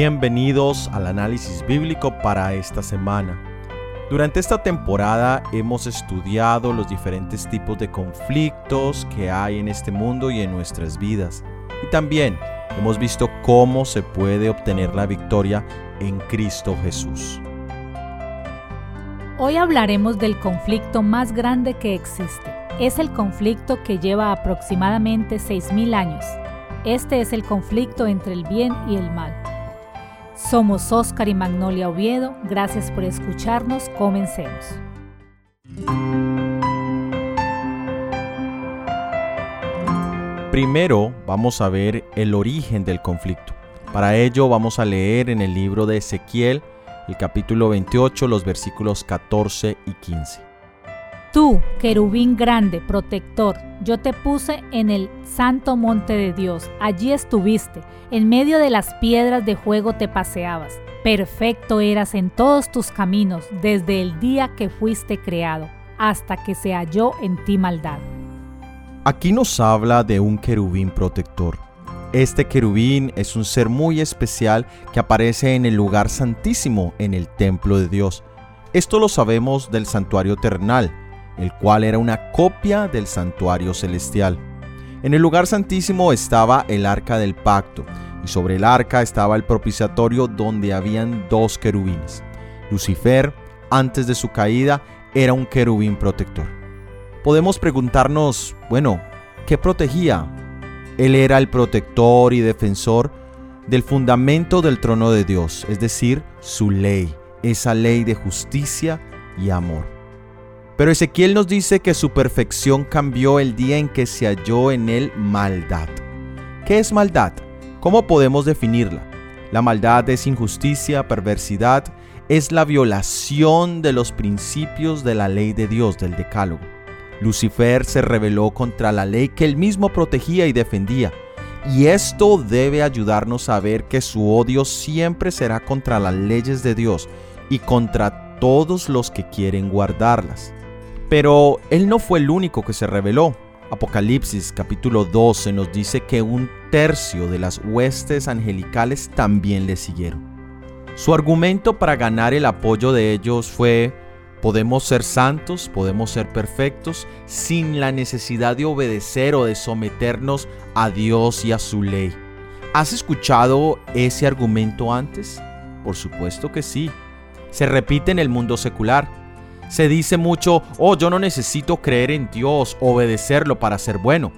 Bienvenidos al análisis bíblico para esta semana. Durante esta temporada hemos estudiado los diferentes tipos de conflictos que hay en este mundo y en nuestras vidas. Y también hemos visto cómo se puede obtener la victoria en Cristo Jesús. Hoy hablaremos del conflicto más grande que existe. Es el conflicto que lleva aproximadamente 6.000 años. Este es el conflicto entre el bien y el mal. Somos Óscar y Magnolia Oviedo. Gracias por escucharnos. Comencemos. Primero vamos a ver el origen del conflicto. Para ello vamos a leer en el libro de Ezequiel el capítulo 28, los versículos 14 y 15. Tú, querubín grande, protector, yo te puse en el santo monte de Dios. Allí estuviste, en medio de las piedras de juego te paseabas. Perfecto eras en todos tus caminos desde el día que fuiste creado, hasta que se halló en ti maldad. Aquí nos habla de un querubín protector. Este querubín es un ser muy especial que aparece en el lugar santísimo en el templo de Dios. Esto lo sabemos del santuario terrenal, el cual era una copia del santuario celestial. En el lugar santísimo estaba el arca del pacto, y sobre el arca estaba el propiciatorio donde habían dos querubines. Lucifer, antes de su caída, era un querubín protector. Podemos preguntarnos, bueno, ¿qué protegía? Él era el protector y defensor del fundamento del trono de Dios, es decir, su ley, esa ley de justicia y amor. Pero Ezequiel nos dice que su perfección cambió el día en que se halló en él maldad. ¿Qué es maldad? ¿Cómo podemos definirla? La maldad es injusticia, perversidad, es la violación de los principios de la ley de Dios, del decálogo. Lucifer se rebeló contra la ley que él mismo protegía y defendía. Y esto debe ayudarnos a ver que su odio siempre será contra las leyes de Dios y contra todos los que quieren guardarlas. Pero él no fue el único que se rebeló. Apocalipsis capítulo 12 nos dice que un tercio de las huestes angelicales también le siguieron. Su argumento para ganar el apoyo de ellos fue, podemos ser santos, podemos ser perfectos, sin la necesidad de obedecer o de someternos a Dios y a su ley. ¿Has escuchado ese argumento antes? Por supuesto que sí. Se repite en el mundo secular. Se dice mucho, oh, yo no necesito creer en Dios, obedecerlo para ser bueno.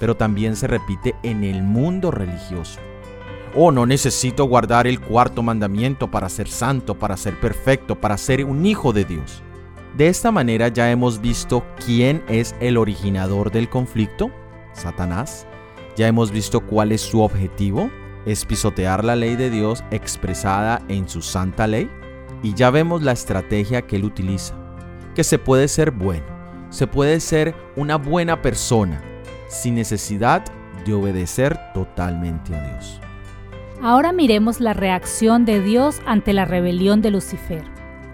Pero también se repite en el mundo religioso. Oh, no necesito guardar el cuarto mandamiento para ser santo, para ser perfecto, para ser un hijo de Dios. De esta manera ya hemos visto quién es el originador del conflicto, Satanás. Ya hemos visto cuál es su objetivo, es pisotear la ley de Dios expresada en su santa ley y ya vemos la estrategia que él utiliza, que se puede ser bueno, se puede ser una buena persona sin necesidad de obedecer totalmente a Dios. Ahora miremos la reacción de Dios ante la rebelión de Lucifer.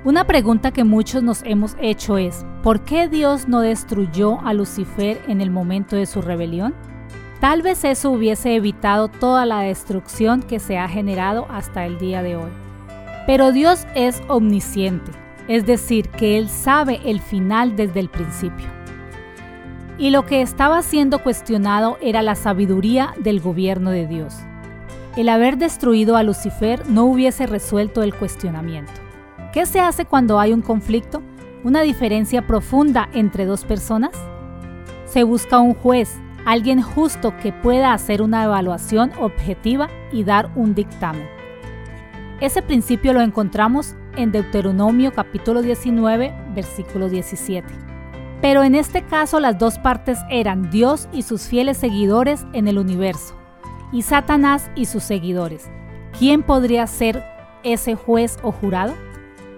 Una pregunta que muchos nos hemos hecho es, ¿por qué Dios no destruyó a Lucifer en el momento de su rebelión? Tal vez eso hubiese evitado toda la destrucción que se ha generado hasta el día de hoy. Pero Dios es omnisciente, es decir, que Él sabe el final desde el principio. Y lo que estaba siendo cuestionado era la sabiduría del gobierno de Dios. El haber destruido a Lucifer no hubiese resuelto el cuestionamiento. ¿Qué se hace cuando hay un conflicto? ¿Una diferencia profunda entre dos personas? Se busca un juez, alguien justo que pueda hacer una evaluación objetiva y dar un dictamen. Ese principio lo encontramos en Deuteronomio capítulo 19, versículo 17. Pero en este caso las dos partes eran Dios y sus fieles seguidores en el universo, y Satanás y sus seguidores. ¿Quién podría ser ese juez o jurado?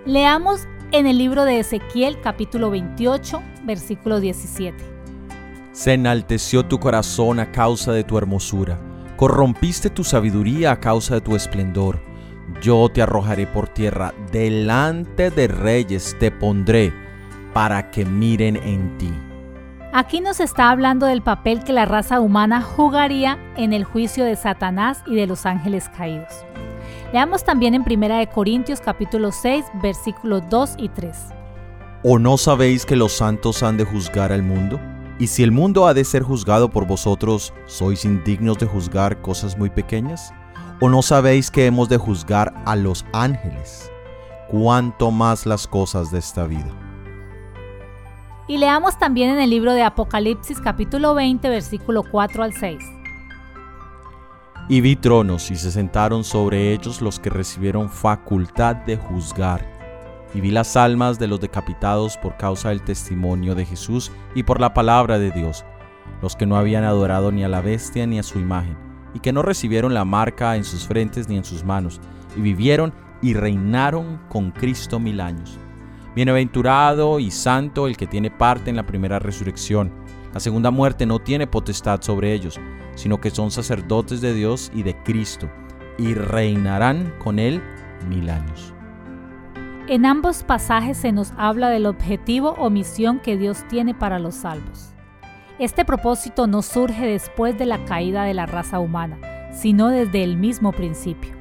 Leamos en el libro de Ezequiel capítulo 28, versículo 17. Se enalteció tu corazón a causa de tu hermosura, corrompiste tu sabiduría a causa de tu esplendor yo te arrojaré por tierra, delante de reyes te pondré para que miren en ti. Aquí nos está hablando del papel que la raza humana jugaría en el juicio de Satanás y de los ángeles caídos. Leamos también en 1 Corintios capítulo 6 versículos 2 y 3. ¿O no sabéis que los santos han de juzgar al mundo? Y si el mundo ha de ser juzgado por vosotros, ¿sois indignos de juzgar cosas muy pequeñas? ¿O no sabéis que hemos de juzgar a los ángeles? ¿Cuánto más las cosas de esta vida? Y leamos también en el libro de Apocalipsis capítulo 20 versículo 4 al 6. Y vi tronos y se sentaron sobre ellos los que recibieron facultad de juzgar. Y vi las almas de los decapitados por causa del testimonio de Jesús y por la palabra de Dios, los que no habían adorado ni a la bestia ni a su imagen, y que no recibieron la marca en sus frentes ni en sus manos, y vivieron y reinaron con Cristo mil años. Bienaventurado y santo el que tiene parte en la primera resurrección. La segunda muerte no tiene potestad sobre ellos, sino que son sacerdotes de Dios y de Cristo, y reinarán con él mil años. En ambos pasajes se nos habla del objetivo o misión que Dios tiene para los salvos. Este propósito no surge después de la caída de la raza humana, sino desde el mismo principio.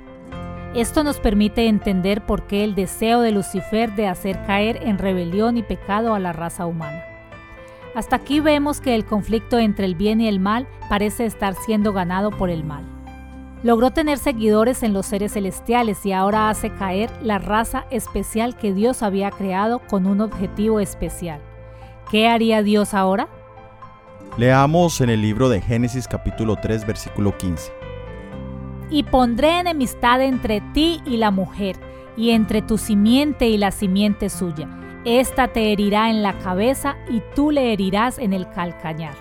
Esto nos permite entender por qué el deseo de Lucifer de hacer caer en rebelión y pecado a la raza humana. Hasta aquí vemos que el conflicto entre el bien y el mal parece estar siendo ganado por el mal. Logró tener seguidores en los seres celestiales y ahora hace caer la raza especial que Dios había creado con un objetivo especial. ¿Qué haría Dios ahora? Leamos en el libro de Génesis capítulo 3 versículo 15 y pondré enemistad entre ti y la mujer, y entre tu simiente y la simiente suya. Esta te herirá en la cabeza y tú le herirás en el calcañar.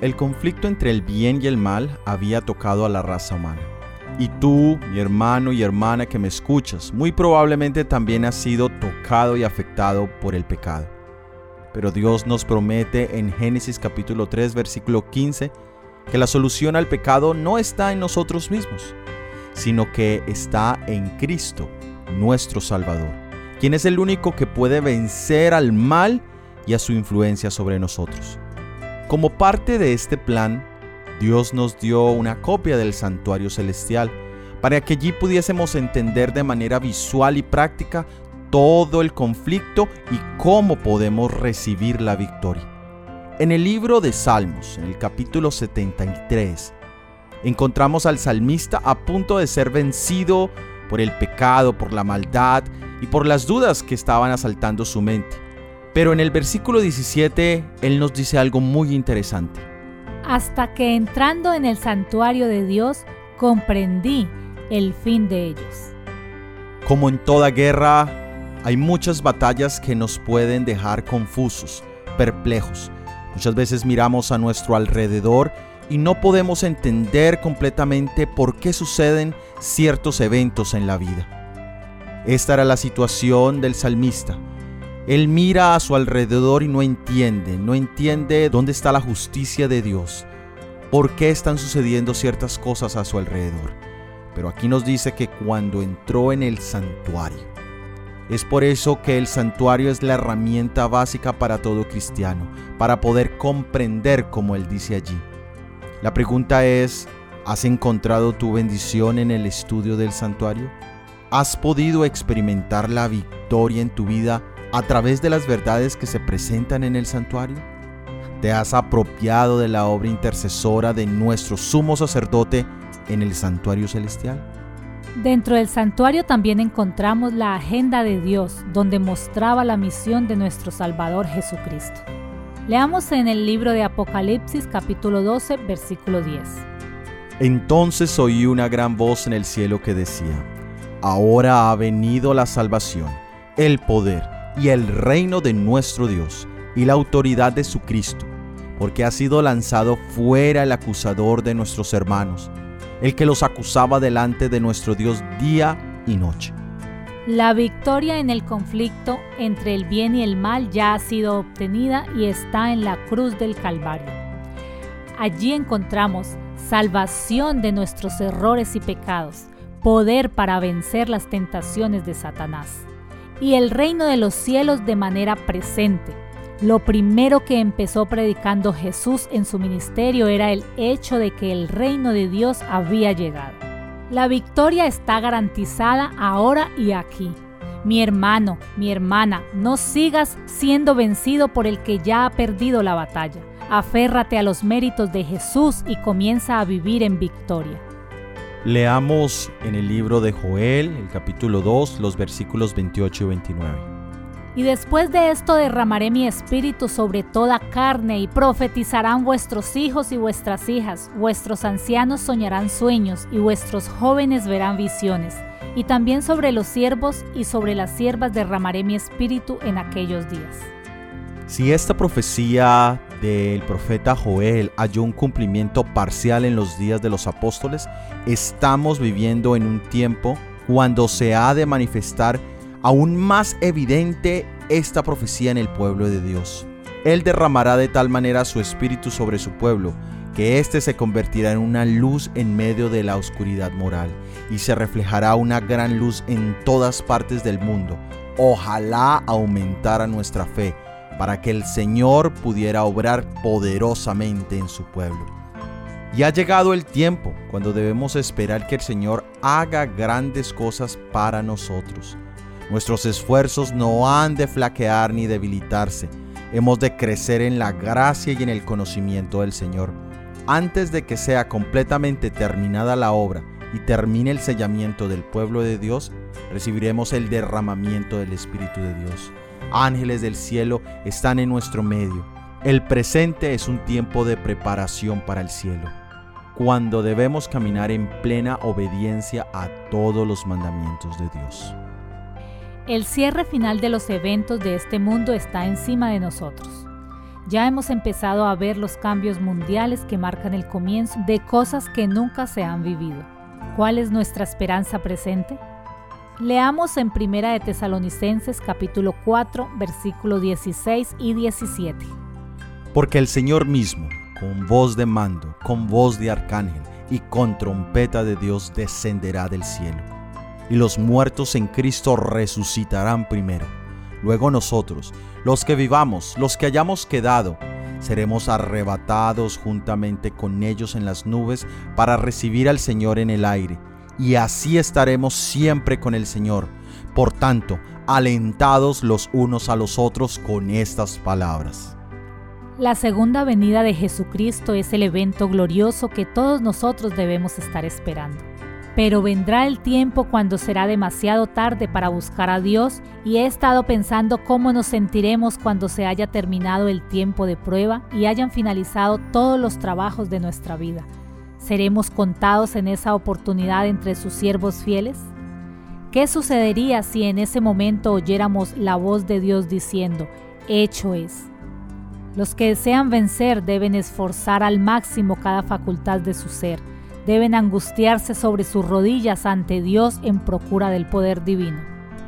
El conflicto entre el bien y el mal había tocado a la raza humana. Y tú, mi hermano y hermana que me escuchas, muy probablemente también has sido tocado y afectado por el pecado. Pero Dios nos promete en Génesis capítulo 3 versículo 15 que la solución al pecado no está en nosotros mismos, sino que está en Cristo, nuestro Salvador, quien es el único que puede vencer al mal y a su influencia sobre nosotros. Como parte de este plan, Dios nos dio una copia del santuario celestial para que allí pudiésemos entender de manera visual y práctica todo el conflicto y cómo podemos recibir la victoria. En el libro de Salmos, en el capítulo 73, encontramos al salmista a punto de ser vencido por el pecado, por la maldad y por las dudas que estaban asaltando su mente. Pero en el versículo 17, él nos dice algo muy interesante. Hasta que entrando en el santuario de Dios, comprendí el fin de ellos. Como en toda guerra, hay muchas batallas que nos pueden dejar confusos, perplejos, Muchas veces miramos a nuestro alrededor y no podemos entender completamente por qué suceden ciertos eventos en la vida. Esta era la situación del salmista. Él mira a su alrededor y no entiende, no entiende dónde está la justicia de Dios, por qué están sucediendo ciertas cosas a su alrededor. Pero aquí nos dice que cuando entró en el santuario, es por eso que el santuario es la herramienta básica para todo cristiano, para poder comprender como Él dice allí. La pregunta es, ¿has encontrado tu bendición en el estudio del santuario? ¿Has podido experimentar la victoria en tu vida a través de las verdades que se presentan en el santuario? ¿Te has apropiado de la obra intercesora de nuestro sumo sacerdote en el santuario celestial? Dentro del santuario también encontramos la agenda de Dios, donde mostraba la misión de nuestro Salvador Jesucristo. Leamos en el libro de Apocalipsis capítulo 12, versículo 10. Entonces oí una gran voz en el cielo que decía, Ahora ha venido la salvación, el poder y el reino de nuestro Dios y la autoridad de su Cristo, porque ha sido lanzado fuera el acusador de nuestros hermanos el que los acusaba delante de nuestro Dios día y noche. La victoria en el conflicto entre el bien y el mal ya ha sido obtenida y está en la cruz del Calvario. Allí encontramos salvación de nuestros errores y pecados, poder para vencer las tentaciones de Satanás y el reino de los cielos de manera presente, Lo primero que empezó predicando Jesús en su ministerio era el hecho de que el reino de Dios había llegado. La victoria está garantizada ahora y aquí. Mi hermano, mi hermana, no sigas siendo vencido por el que ya ha perdido la batalla. Aférrate a los méritos de Jesús y comienza a vivir en victoria. Leamos en el libro de Joel, el capítulo 2, los versículos 28 y 29. Y después de esto derramaré mi espíritu sobre toda carne y profetizarán vuestros hijos y vuestras hijas, vuestros ancianos soñarán sueños y vuestros jóvenes verán visiones. Y también sobre los siervos y sobre las siervas derramaré mi espíritu en aquellos días. Si esta profecía del profeta Joel halló un cumplimiento parcial en los días de los apóstoles, estamos viviendo en un tiempo cuando se ha de manifestar aún más evidente esta profecía en el pueblo de Dios. Él derramará de tal manera su espíritu sobre su pueblo, que éste se convertirá en una luz en medio de la oscuridad moral, y se reflejará una gran luz en todas partes del mundo. Ojalá aumentara nuestra fe, para que el Señor pudiera obrar poderosamente en su pueblo. Y ha llegado el tiempo cuando debemos esperar que el Señor haga grandes cosas para nosotros. Nuestros esfuerzos no han de flaquear ni debilitarse. Hemos de crecer en la gracia y en el conocimiento del Señor. Antes de que sea completamente terminada la obra y termine el sellamiento del pueblo de Dios, recibiremos el derramamiento del Espíritu de Dios. Ángeles del cielo están en nuestro medio. El presente es un tiempo de preparación para el cielo, cuando debemos caminar en plena obediencia a todos los mandamientos de Dios. El cierre final de los eventos de este mundo está encima de nosotros. Ya hemos empezado a ver los cambios mundiales que marcan el comienzo de cosas que nunca se han vivido. ¿Cuál es nuestra esperanza presente? Leamos en Primera de Tesalonicenses capítulo 4, versículos 16 y 17. Porque el Señor mismo, con voz de mando, con voz de arcángel y con trompeta de Dios descenderá del cielo y los muertos en Cristo resucitarán primero. Luego nosotros, los que vivamos, los que hayamos quedado, seremos arrebatados juntamente con ellos en las nubes para recibir al Señor en el aire, y así estaremos siempre con el Señor. Por tanto, alentados los unos a los otros con estas palabras. La segunda venida de Jesucristo es el evento glorioso que todos nosotros debemos estar esperando. Pero vendrá el tiempo cuando será demasiado tarde para buscar a Dios y he estado pensando cómo nos sentiremos cuando se haya terminado el tiempo de prueba y hayan finalizado todos los trabajos de nuestra vida. ¿Seremos contados en esa oportunidad entre sus siervos fieles? ¿Qué sucedería si en ese momento oyéramos la voz de Dios diciendo, hecho es? Los que desean vencer deben esforzar al máximo cada facultad de su ser deben angustiarse sobre sus rodillas ante Dios en procura del poder divino.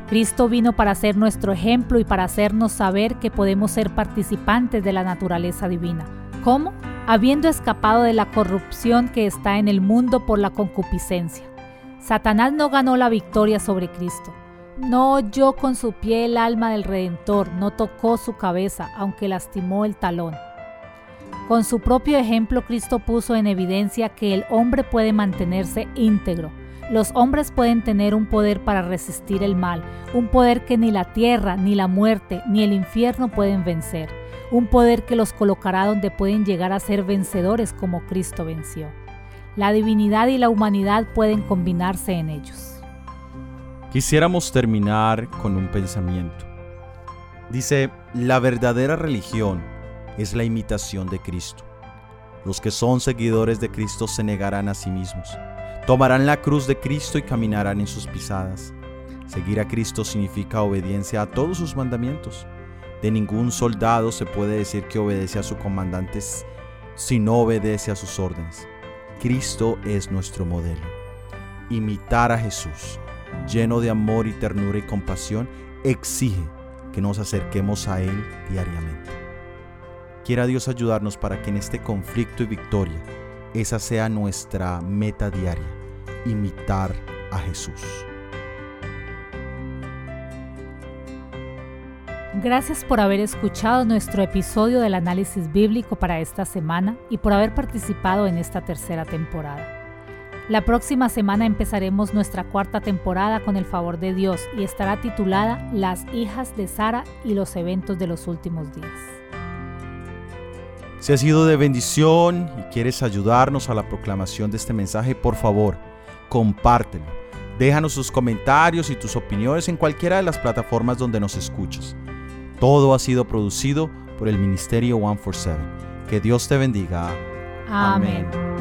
Cristo vino para ser nuestro ejemplo y para hacernos saber que podemos ser participantes de la naturaleza divina. ¿Cómo? Habiendo escapado de la corrupción que está en el mundo por la concupiscencia. Satanás no ganó la victoria sobre Cristo. No oyó con su pie el alma del Redentor, no tocó su cabeza, aunque lastimó el talón. Con su propio ejemplo, Cristo puso en evidencia que el hombre puede mantenerse íntegro. Los hombres pueden tener un poder para resistir el mal, un poder que ni la tierra, ni la muerte, ni el infierno pueden vencer, un poder que los colocará donde pueden llegar a ser vencedores como Cristo venció. La divinidad y la humanidad pueden combinarse en ellos. Quisiéramos terminar con un pensamiento. Dice, la verdadera religión es la imitación de Cristo. Los que son seguidores de Cristo se negarán a sí mismos, tomarán la cruz de Cristo y caminarán en sus pisadas. Seguir a Cristo significa obediencia a todos sus mandamientos. De ningún soldado se puede decir que obedece a su comandante si no obedece a sus órdenes. Cristo es nuestro modelo. Imitar a Jesús, lleno de amor y ternura y compasión, exige que nos acerquemos a Él diariamente. Quiera Dios ayudarnos para que en este conflicto y victoria esa sea nuestra meta diaria, imitar a Jesús. Gracias por haber escuchado nuestro episodio del análisis bíblico para esta semana y por haber participado en esta tercera temporada. La próxima semana empezaremos nuestra cuarta temporada con el favor de Dios y estará titulada Las hijas de Sara y los eventos de los últimos días. Si ha sido de bendición y quieres ayudarnos a la proclamación de este mensaje, por favor, compártelo. Déjanos sus comentarios y tus opiniones en cualquiera de las plataformas donde nos escuchas. Todo ha sido producido por el Ministerio 147. Que Dios te bendiga. Amén.